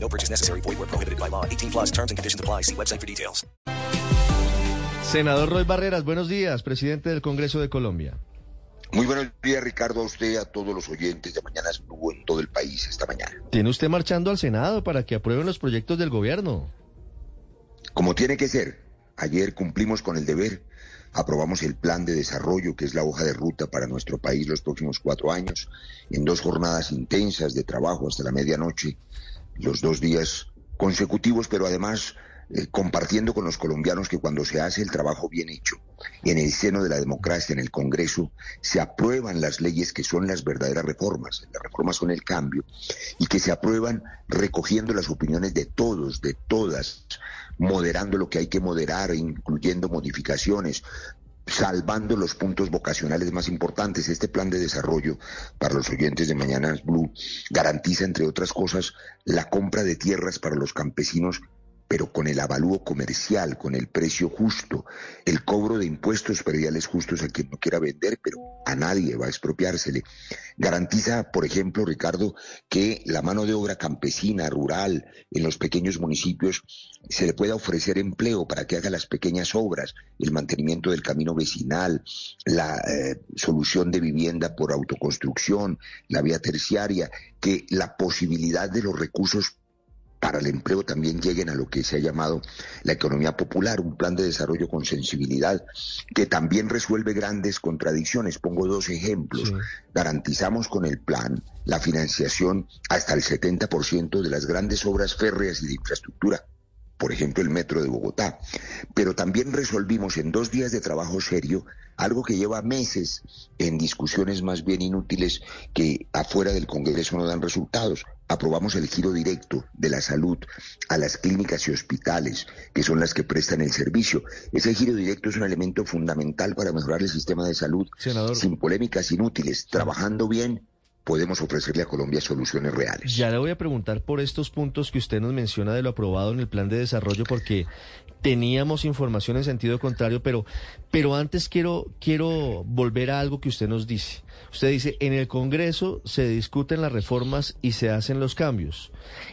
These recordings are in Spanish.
No purchase necessary. Void where prohibited by law. 18 plus terms and conditions apply. See website for details. Senador Roy Barreras, buenos días, presidente del Congreso de Colombia. Muy buenos días, Ricardo, a usted, a todos los oyentes de Mañanas Blue en todo el país esta mañana. Tiene usted marchando al Senado para que aprueben los proyectos del gobierno. Como tiene que ser, ayer cumplimos con el deber, aprobamos el plan de desarrollo, que es la hoja de ruta para nuestro país los próximos cuatro años, en dos jornadas intensas de trabajo hasta la medianoche, los dos días consecutivos, pero además eh, compartiendo con los colombianos que cuando se hace el trabajo bien hecho, en el seno de la democracia, en el Congreso, se aprueban las leyes que son las verdaderas reformas. Las reformas son el cambio y que se aprueban recogiendo las opiniones de todos, de todas, moderando lo que hay que moderar, incluyendo modificaciones, salvando los puntos vocacionales más importantes. Este plan de desarrollo para los oyentes de Mañanas Blue garantiza, entre otras cosas, la compra de tierras para los campesinos pero con el avalúo comercial, con el precio justo, el cobro de impuestos prediales justos a quien no quiera vender, pero a nadie va a expropiársele. Garantiza, por ejemplo, Ricardo, que la mano de obra campesina, rural, en los pequeños municipios, se le pueda ofrecer empleo para que haga las pequeñas obras, el mantenimiento del camino vecinal, la eh, solución de vivienda por autoconstrucción, la vía terciaria, que la posibilidad de los recursos para el empleo también lleguen a lo que se ha llamado la economía popular, un plan de desarrollo con sensibilidad que también resuelve grandes contradicciones. Pongo dos ejemplos. Garantizamos con el plan la financiación hasta el 70% de las grandes obras férreas y de infraestructura por ejemplo el metro de Bogotá. Pero también resolvimos en dos días de trabajo serio algo que lleva meses en discusiones más bien inútiles que afuera del Congreso no dan resultados. Aprobamos el giro directo de la salud a las clínicas y hospitales, que son las que prestan el servicio. Ese giro directo es un elemento fundamental para mejorar el sistema de salud sin polémicas inútiles, trabajando bien podemos ofrecerle a Colombia soluciones reales. Ya le voy a preguntar por estos puntos que usted nos menciona de lo aprobado en el plan de desarrollo, porque teníamos información en sentido contrario, pero, pero antes quiero, quiero volver a algo que usted nos dice. Usted dice, en el Congreso se discuten las reformas y se hacen los cambios.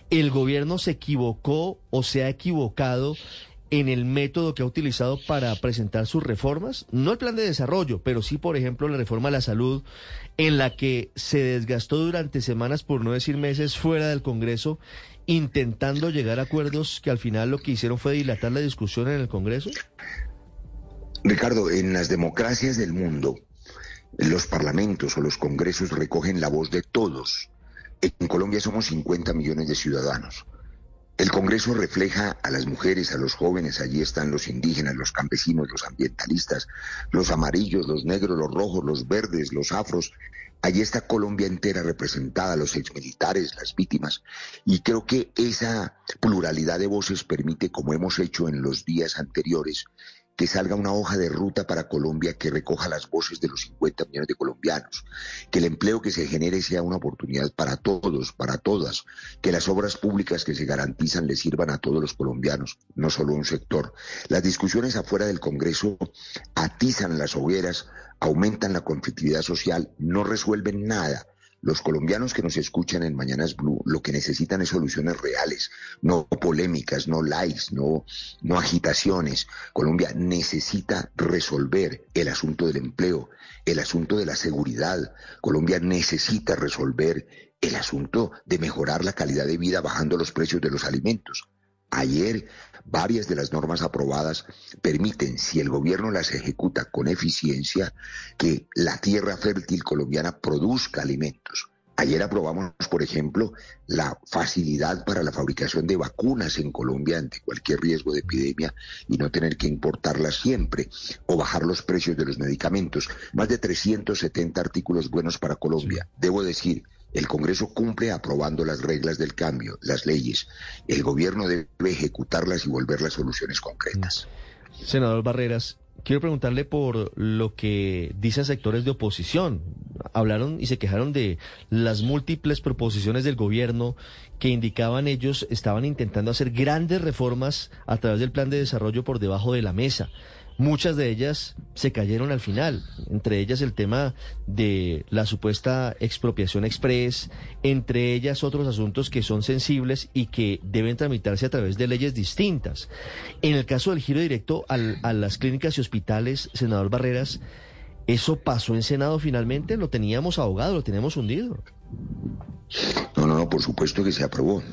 ¿El gobierno se equivocó o se ha equivocado en el método que ha utilizado para presentar sus reformas, no el plan de desarrollo, pero sí, por ejemplo, la reforma a la salud, en la que se desgastó durante semanas, por no decir meses, fuera del Congreso, intentando llegar a acuerdos que al final lo que hicieron fue dilatar la discusión en el Congreso? Ricardo, en las democracias del mundo, los parlamentos o los congresos recogen la voz de todos. En Colombia somos 50 millones de ciudadanos. El Congreso refleja a las mujeres, a los jóvenes, allí están los indígenas, los campesinos, los ambientalistas, los amarillos, los negros, los rojos, los verdes, los afros. Allí está Colombia entera representada, los exmilitares, las víctimas. Y creo que esa pluralidad de voces permite, como hemos hecho en los días anteriores, que salga una hoja de ruta para Colombia que recoja las voces de los 50 millones de colombianos, que el empleo que se genere sea una oportunidad para todos, para todas, que las obras públicas que se garantizan le sirvan a todos los colombianos, no solo a un sector. Las discusiones afuera del Congreso atizan las hogueras, aumentan la conflictividad social, no resuelven nada los colombianos que nos escuchan en Mañanas Blue lo que necesitan es soluciones reales, no polémicas, no likes, no, no agitaciones. Colombia necesita resolver el asunto del empleo, el asunto de la seguridad. Colombia necesita resolver el asunto de mejorar la calidad de vida bajando los precios de los alimentos. Ayer varias de las normas aprobadas permiten, si el gobierno las ejecuta con eficiencia, que la tierra fértil colombiana produzca alimentos. Ayer aprobamos, por ejemplo, la facilidad para la fabricación de vacunas en Colombia ante cualquier riesgo de epidemia y no tener que importarlas siempre o bajar los precios de los medicamentos. Más de 370 artículos buenos para Colombia. Debo decir, El Congreso cumple aprobando las reglas del cambio, las leyes. El gobierno debe ejecutarlas y volverlas soluciones concretas. Senador Barreras, quiero preguntarle por lo que dicen sectores de oposición. Hablaron y se quejaron de las múltiples proposiciones del gobierno que indicaban ellos estaban intentando hacer grandes reformas a través del plan de desarrollo por debajo de la mesa. Muchas de ellas se cayeron al final, entre ellas el tema de la supuesta expropiación express, entre ellas otros asuntos que son sensibles y que deben tramitarse a través de leyes distintas. En el caso del giro directo al- a las clínicas y hospitales, senador Barreras, ¿eso pasó en Senado finalmente? ¿Lo teníamos ahogado, lo teníamos hundido? No, no, no, por supuesto que se aprobó.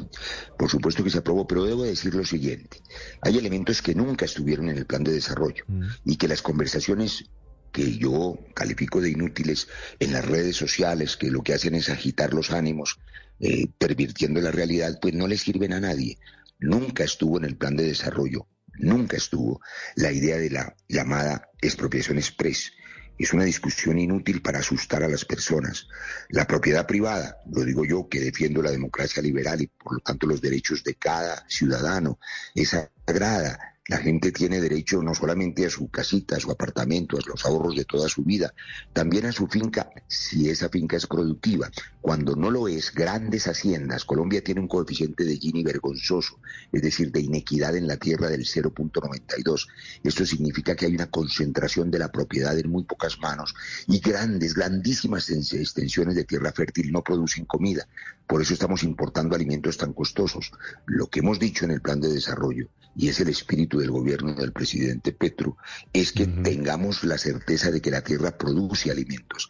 Por supuesto que se aprobó, pero debo decir lo siguiente. Hay elementos que nunca estuvieron en el plan de desarrollo y que las conversaciones que yo califico de inútiles en las redes sociales, que lo que hacen es agitar los ánimos, eh, pervirtiendo la realidad, pues no le sirven a nadie. Nunca estuvo en el plan de desarrollo, nunca estuvo la idea de la llamada expropiación express. Es una discusión inútil para asustar a las personas. La propiedad privada, lo digo yo que defiendo la democracia liberal y por lo tanto los derechos de cada ciudadano, es sagrada. La gente tiene derecho no solamente a su casita, a su apartamento, a los ahorros de toda su vida, también a su finca, si esa finca es productiva. Cuando no lo es, grandes haciendas. Colombia tiene un coeficiente de Gini vergonzoso, es decir, de inequidad en la tierra del 0.92. Esto significa que hay una concentración de la propiedad en muy pocas manos y grandes, grandísimas extensiones de tierra fértil no producen comida. Por eso estamos importando alimentos tan costosos. Lo que hemos dicho en el plan de desarrollo, y es el espíritu del gobierno del presidente Petro, es que tengamos la certeza de que la tierra produce alimentos.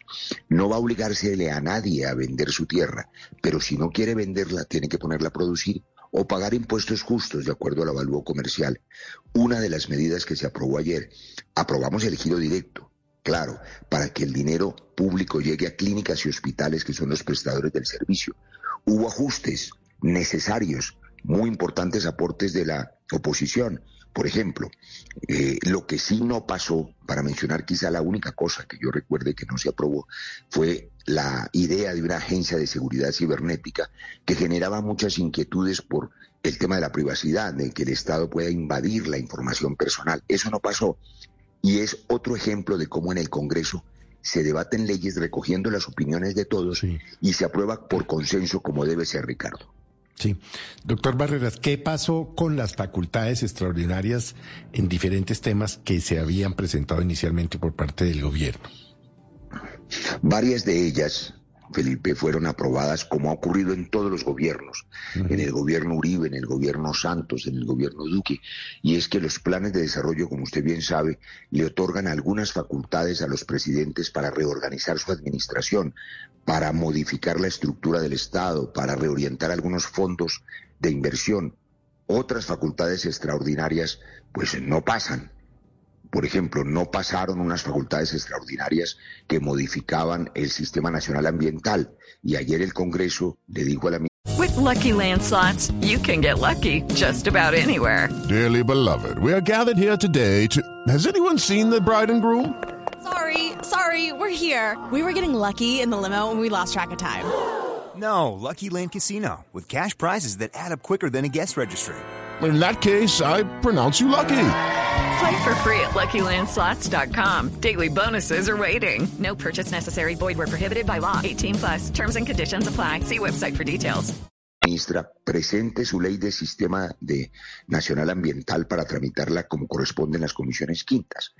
No va a obligársele a nadie a vender su tierra, pero si no quiere venderla, tiene que ponerla a producir o pagar impuestos justos de acuerdo al avalúo comercial. Una de las medidas que se aprobó ayer, aprobamos el giro directo, claro, para que el dinero público llegue a clínicas y hospitales que son los prestadores del servicio. Hubo ajustes necesarios, muy importantes aportes de la oposición. Por ejemplo, eh, lo que sí no pasó, para mencionar quizá la única cosa que yo recuerde que no se aprobó, fue la idea de una agencia de seguridad cibernética que generaba muchas inquietudes por el tema de la privacidad, de que el Estado pueda invadir la información personal. Eso no pasó. Y es otro ejemplo de cómo en el Congreso se debaten leyes recogiendo las opiniones de todos Sí. y se aprueba por consenso como debe ser, Ricardo. Sí. Doctor Barreras, ¿qué pasó con las facultades extraordinarias en diferentes temas que se habían presentado inicialmente por parte del gobierno? Varias de ellas, Felipe, fueron aprobadas como ha ocurrido en todos los gobiernos, en el gobierno Uribe, en el gobierno Santos, en el gobierno Duque, y es que los planes de desarrollo, como usted bien sabe, le otorgan algunas facultades a los presidentes para reorganizar su administración, para modificar la estructura del Estado, para reorientar algunos fondos de inversión. Otras facultades extraordinarias, pues no pasan. Por ejemplo, no pasaron unas facultades extraordinarias que modificaban el Sistema Nacional Ambiental. Y ayer el Congreso le dijo a la With Lucky Land slots, you can get lucky just about anywhere. Dearly beloved, we are gathered here today to. Has anyone seen the bride and groom? Sorry, sorry, we're here. We were getting lucky in the limo and we lost track of time. No, Lucky Land Casino, with cash prizes that add up quicker than a guest registry. In that case, I pronounce you lucky. Play for free at LuckyLandSlots.com. Daily bonuses are waiting. No purchase necessary. Void where prohibited by law. 18 plus. Terms and conditions apply. See website for details. ministra presente su ley de sistema de nacional ambiental para tramitarla como corresponde en las comisiones quintas.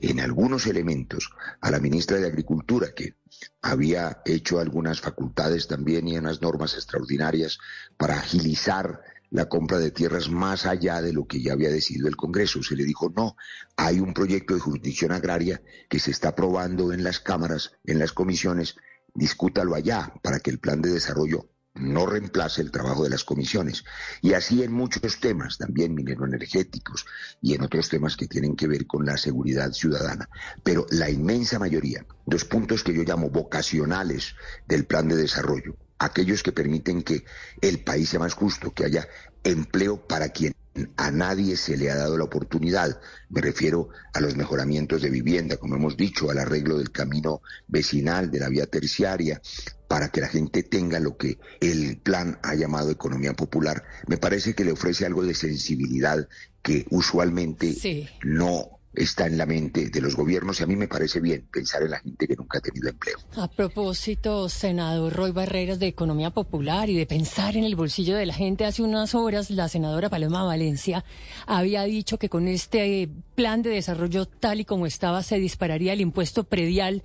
En algunos elementos, a la ministra de Agricultura, que había hecho algunas facultades también y unas normas extraordinarias para agilizar la compra de tierras más allá de lo que ya había decidido el Congreso. Se le dijo, no, hay un proyecto de jurisdicción agraria que se está aprobando en las cámaras, en las comisiones, discútalo allá para que el plan de desarrollo no reemplace el trabajo de las comisiones. Y así en muchos temas, también mineroenergéticos y en otros temas que tienen que ver con la seguridad ciudadana. Pero la inmensa mayoría, dos puntos que yo llamo vocacionales del plan de desarrollo, aquellos que permiten que el país sea más justo, que haya empleo para quien a nadie se le ha dado la oportunidad. Me refiero a los mejoramientos de vivienda, como hemos dicho, al arreglo del camino vecinal, de la vía terciaria, para que la gente tenga lo que el plan ha llamado economía popular, me parece que le ofrece algo de sensibilidad que usualmente no está en la mente de los gobiernos y a mí me parece bien pensar en la gente que nunca ha tenido empleo. A propósito, senador Roy Barreras de Economía Popular y de pensar en el bolsillo de la gente, hace unas horas la senadora Paloma Valencia había dicho que con este plan de desarrollo tal y como estaba se dispararía el impuesto predial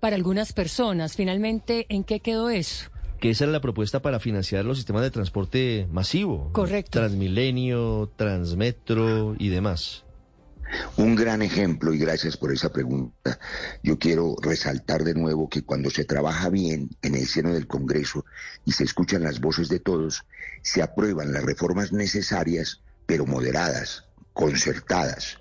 para algunas personas. Finalmente, ¿en qué quedó eso? que esa era la propuesta para financiar los sistemas de transporte masivo. Correcto. Transmilenio, Transmetro y demás. Un gran ejemplo, y gracias por esa pregunta, yo quiero resaltar de nuevo que cuando se trabaja bien en el seno del Congreso y se escuchan las voces de todos, se aprueban las reformas necesarias, pero moderadas, concertadas.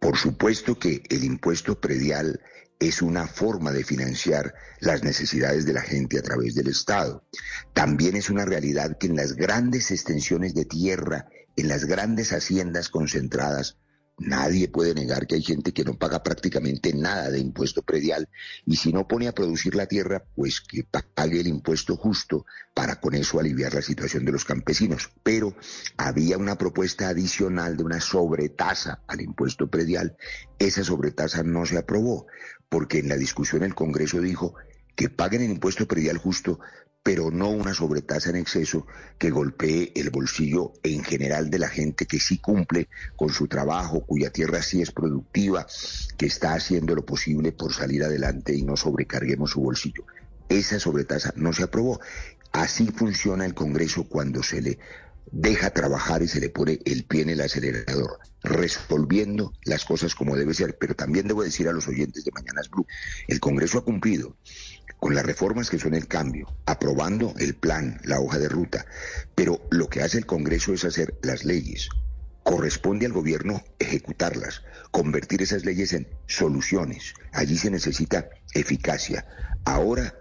Por supuesto que el impuesto predial es una forma de financiar las necesidades de la gente a través del Estado. También es una realidad que en las grandes extensiones de tierra, en las grandes haciendas concentradas, Nadie puede negar que hay gente que no paga prácticamente nada de impuesto predial y si no pone a producir la tierra, pues que pague el impuesto justo para con eso aliviar la situación de los campesinos. Pero había una propuesta adicional de una sobretasa al impuesto predial. Esa sobretasa no se aprobó porque en la discusión el Congreso dijo que paguen el impuesto predial justo, pero no una sobretasa en exceso que golpee el bolsillo en general de la gente que sí cumple con su trabajo, cuya tierra sí es productiva, que está haciendo lo posible por salir adelante y no sobrecarguemos su bolsillo. Esa sobretasa no se aprobó. Así funciona el Congreso cuando se le deja trabajar y se le pone el pie en el acelerador, resolviendo las cosas como debe ser. Pero también debo decir a los oyentes de Mañanas Blue, el Congreso ha cumplido con las reformas que son el cambio, aprobando el plan, la hoja de ruta, pero lo que hace el Congreso es hacer las leyes. Corresponde al gobierno ejecutarlas, convertir esas leyes en soluciones. Allí se necesita eficacia. Ahora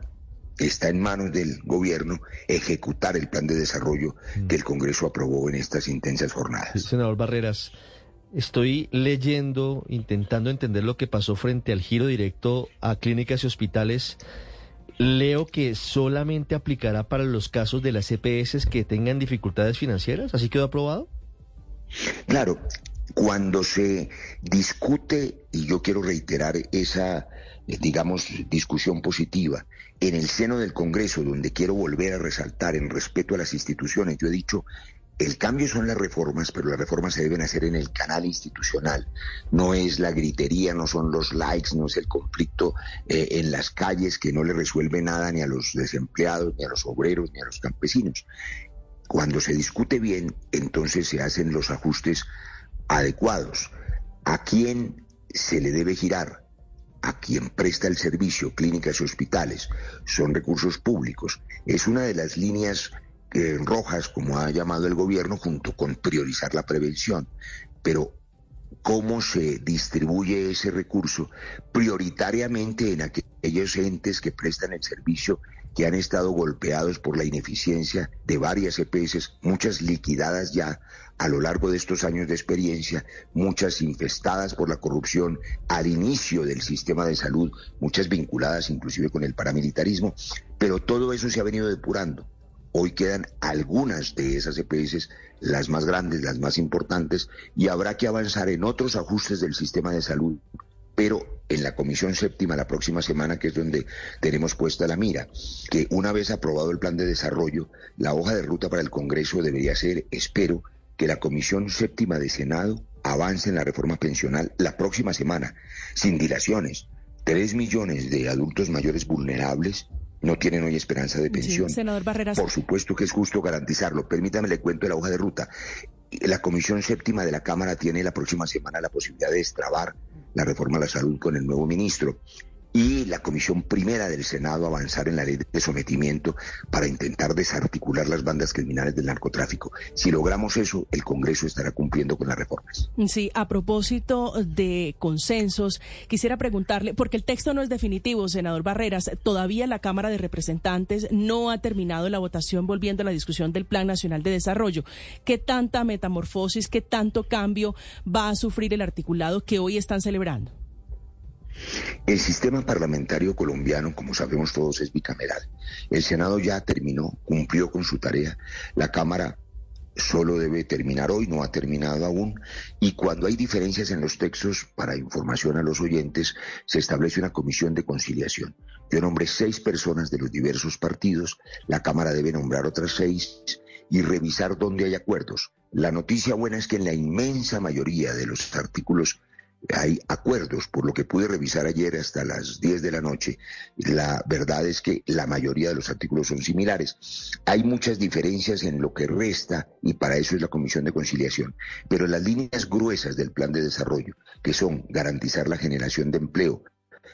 está en manos del gobierno ejecutar el plan de desarrollo que el Congreso aprobó en estas intensas jornadas. senador Barreras, estoy leyendo, intentando entender lo que pasó frente al giro directo a clínicas y hospitales Leo que solamente aplicará para los casos de las EPS que tengan dificultades financieras. ¿Así quedó aprobado? Claro, cuando se discute, y yo quiero reiterar esa, digamos, discusión positiva, en el seno del Congreso, donde quiero volver a resaltar en respeto a las instituciones, yo he dicho el cambio son las reformas, pero las reformas se deben hacer en el canal institucional. No es la gritería, no son los likes, no es el conflicto eh, en las calles que no le resuelve nada ni a los desempleados, ni a los obreros, ni a los campesinos. Cuando se discute bien, entonces se hacen los ajustes adecuados. ¿A quién se le debe girar? a quien presta el servicio, clínicas y hospitales, son recursos públicos. Es una de las líneas rojas, como ha llamado el gobierno, junto con priorizar la prevención. Pero cómo se distribuye ese recurso prioritariamente en aquellos entes que prestan el servicio que han estado golpeados por la ineficiencia de varias EPS, muchas liquidadas ya a lo largo de estos años de experiencia, muchas infestadas por la corrupción al inicio del sistema de salud, muchas vinculadas inclusive con el paramilitarismo, pero todo eso se ha venido depurando. Hoy quedan algunas de esas EPS, las más grandes, las más importantes, y habrá que avanzar en otros ajustes del sistema de salud, pero en la Comisión Séptima la próxima semana, que es donde tenemos puesta la mira, que una vez aprobado el plan de desarrollo, la hoja de ruta para el Congreso debería ser, espero, que la Comisión Séptima de Senado avance en la reforma pensional la próxima semana, sin dilaciones. Tres millones de adultos mayores vulnerables no tienen hoy esperanza de pensión. senador Barreras. Por supuesto que es justo garantizarlo. Permítame le cuento la hoja de ruta. La Comisión Séptima de la Cámara tiene la próxima semana la posibilidad de destrabar la reforma a la salud con el nuevo ministro y la Comisión Primera del Senado avanzar en la ley de sometimiento para intentar desarticular las bandas criminales del narcotráfico. Si logramos eso, el Congreso estará cumpliendo con las reformas. Sí, a propósito de consensos, quisiera preguntarle, porque el texto no es definitivo, senador Barreras, todavía la Cámara de Representantes no ha terminado la votación volviendo a la discusión del Plan Nacional de Desarrollo. ¿Qué tanta metamorfosis, qué tanto cambio va a sufrir el articulado que hoy están celebrando? El sistema parlamentario colombiano, como sabemos todos, es bicameral. El Senado ya terminó, cumplió con su tarea. La Cámara solo debe terminar hoy, no ha terminado aún, y cuando hay diferencias en los textos, para información a los oyentes, se establece una comisión de conciliación. Yo nombré seis personas de los diversos partidos, la Cámara debe nombrar otras seis y revisar dónde hay acuerdos. La noticia buena es que en la inmensa mayoría de los artículos hay acuerdos, por lo que pude revisar ayer hasta las 10 de la noche. La verdad es que la mayoría de los artículos son similares. Hay muchas diferencias en lo que resta y para eso es la Comisión de Conciliación. Pero las líneas gruesas del plan de desarrollo, que son garantizar la generación de empleo,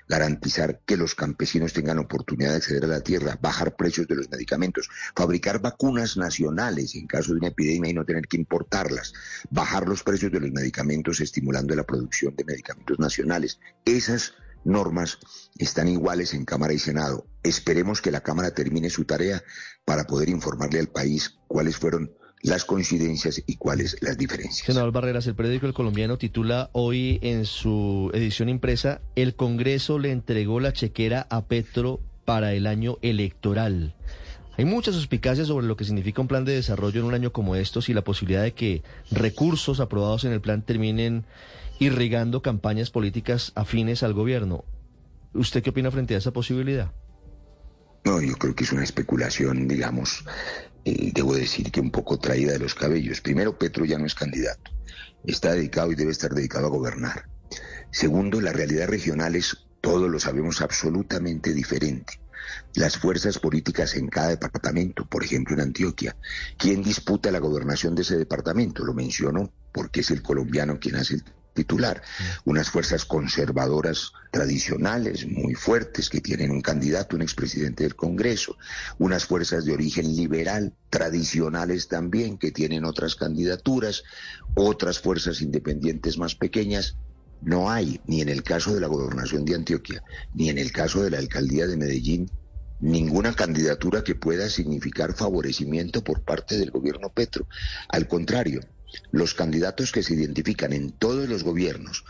garantizar que los campesinos tengan oportunidad de acceder a la tierra, bajar precios de los medicamentos, fabricar vacunas nacionales en caso de una epidemia y no tener que importarlas, bajar los precios de los medicamentos estimulando la producción de medicamentos nacionales. Esas normas están iguales en Cámara y Senado. Esperemos que la Cámara termine su tarea para poder informarle al país cuáles fueron las coincidencias y cuáles las diferencias. Senador Barreras, el periódico El Colombiano titula hoy en su edición impresa, El Congreso le entregó la chequera a Petro para el año electoral. Hay muchas suspicacias sobre lo que significa un plan de desarrollo en un año como estos y la posibilidad de que recursos aprobados en el plan terminen irrigando campañas políticas afines al gobierno. ¿Usted qué opina frente a esa posibilidad? No, yo creo que es una especulación, digamos, eh, debo decir que un poco traída de los cabellos. Primero, Petro ya no es candidato. Está dedicado y debe estar dedicado a gobernar. Segundo, la realidad regional es, todos lo sabemos, absolutamente diferente. Las fuerzas políticas en cada departamento, por ejemplo en Antioquia, ¿quién disputa la gobernación de ese departamento? Lo menciono porque es el colombiano quien hace el titular. Unas fuerzas conservadoras tradicionales, muy fuertes, que tienen un candidato, un expresidente del Congreso. Unas fuerzas de origen liberal, tradicionales también, que tienen otras candidaturas. Otras fuerzas independientes más pequeñas. No hay, ni en el caso de la gobernación de Antioquia, ni en el caso de la alcaldía de Medellín, ninguna candidatura que pueda significar favorecimiento por parte del gobierno Petro. Al contrario, los candidatos que se identifican en todos los gobiernos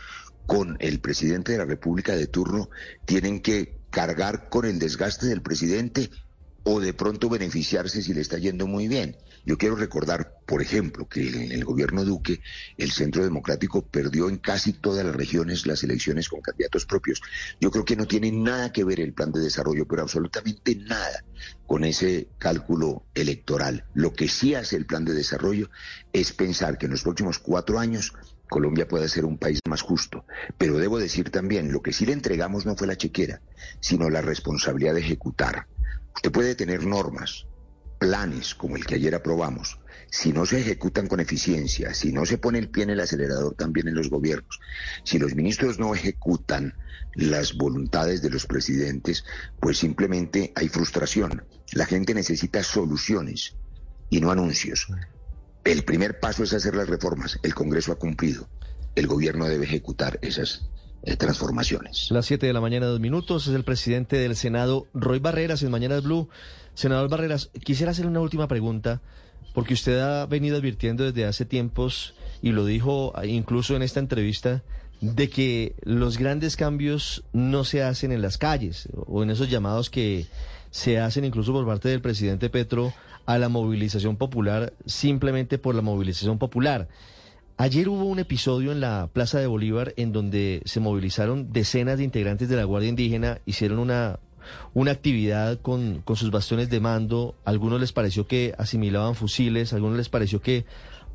con el presidente de la República de turno tienen que cargar con el desgaste del presidente o de pronto beneficiarse si le está yendo muy bien. Yo quiero recordar, por ejemplo, que en el gobierno Duque el Centro Democrático perdió en casi todas las regiones las elecciones con candidatos propios. Yo creo que no tiene nada que ver el plan de desarrollo, pero absolutamente nada con ese cálculo electoral. Lo que sí hace el plan de desarrollo es pensar que en los próximos cuatro años Colombia puede ser un país más justo. Pero debo decir también, lo que sí le entregamos no fue la chequera, sino la responsabilidad de ejecutar. Usted puede tener normas, planes como el que ayer aprobamos, si no se ejecutan con eficiencia, si no se pone el pie en el acelerador también en los gobiernos, si los ministros no ejecutan las voluntades de los presidentes, pues simplemente hay frustración. La gente necesita soluciones y no anuncios. El primer paso es hacer las reformas. El Congreso ha cumplido. El gobierno debe ejecutar esas eh, transformaciones. Las 7 de la mañana, dos minutos, es el presidente del Senado, Roy Barreras, en Mañanas Blue. Senador Barreras, quisiera hacer una última pregunta, porque usted ha venido advirtiendo desde hace tiempos, y lo dijo incluso en esta entrevista, de que los grandes cambios no se hacen en las calles, o en esos llamados que se hacen incluso por parte del presidente Petro a la movilización popular, simplemente por la movilización popular. Ayer hubo un episodio en la Plaza de Bolívar en donde se movilizaron decenas de integrantes de la Guardia Indígena, hicieron una, una actividad con, con sus bastones de mando, algunos les pareció que asimilaban fusiles, algunos les pareció que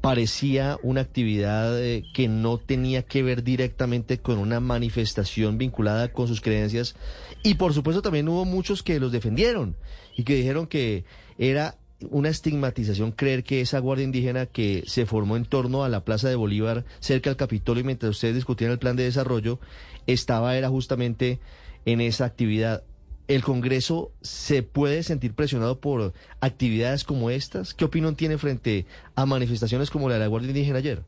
parecía una actividad eh, que no tenía que ver directamente con una manifestación vinculada con sus creencias. Y por supuesto también hubo muchos que los defendieron y que dijeron que era una estigmatización creer que esa guardia indígena que se formó en torno a la Plaza de Bolívar, cerca del Capitolio, mientras ustedes discutían el plan de desarrollo, estaba era justamente en esa actividad. ¿El Congreso se puede sentir presionado por actividades como estas? ¿Qué opinión tiene frente a manifestaciones como la de la Guardia Indígena ayer?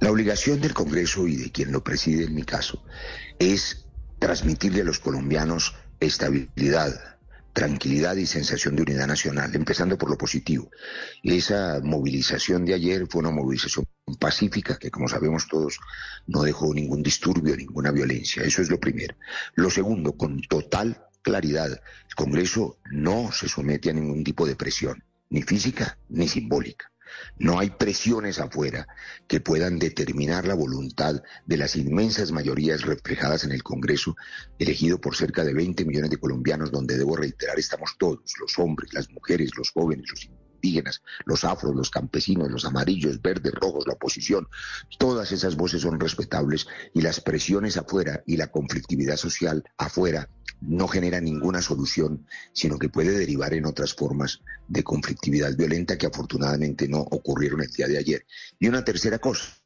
La obligación del Congreso y de quien lo preside en mi caso es transmitirle a los colombianos estabilidad, tranquilidad y sensación de unidad nacional, empezando por lo positivo. Esa movilización de ayer fue una movilización pacífica que, como sabemos todos, no dejó ningún disturbio, ninguna violencia. Eso es lo primero. Lo segundo, con total claridad, el Congreso no se somete a ningún tipo de presión, ni física ni simbólica. No hay presiones afuera que puedan determinar la voluntad de las inmensas mayorías reflejadas en el Congreso, elegido por cerca de 20 millones de colombianos, donde debo reiterar estamos todos, los hombres, las mujeres, los jóvenes, los indígenas, los afros, los campesinos, los amarillos, verdes, rojos, la oposición. Todas esas voces son respetables y las presiones afuera y la conflictividad social afuera no genera ninguna solución, sino que puede derivar en otras formas de conflictividad violenta que afortunadamente no ocurrieron el día de ayer. Y una tercera cosa,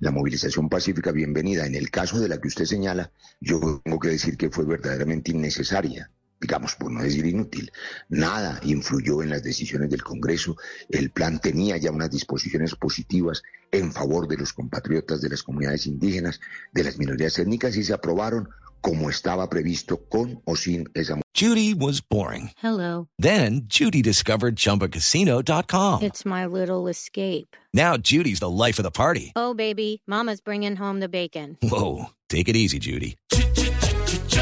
la movilización pacífica bienvenida. En el caso de la que usted señala, yo tengo que decir que fue verdaderamente innecesaria digamos, por no decir inútil. Nada influyó en las decisiones del Congreso. El plan tenía ya unas disposiciones positivas en favor de los compatriotas de las comunidades indígenas, de las minorías étnicas y se aprobaron como estaba previsto con o sin esa. Judy was boring. Hello. Then Judy discovered ChumbaCasino.com. It's my little escape. Now Judy's the life of the party. Oh, baby, Mama's bringing home the bacon. Whoa, take it easy, Judy.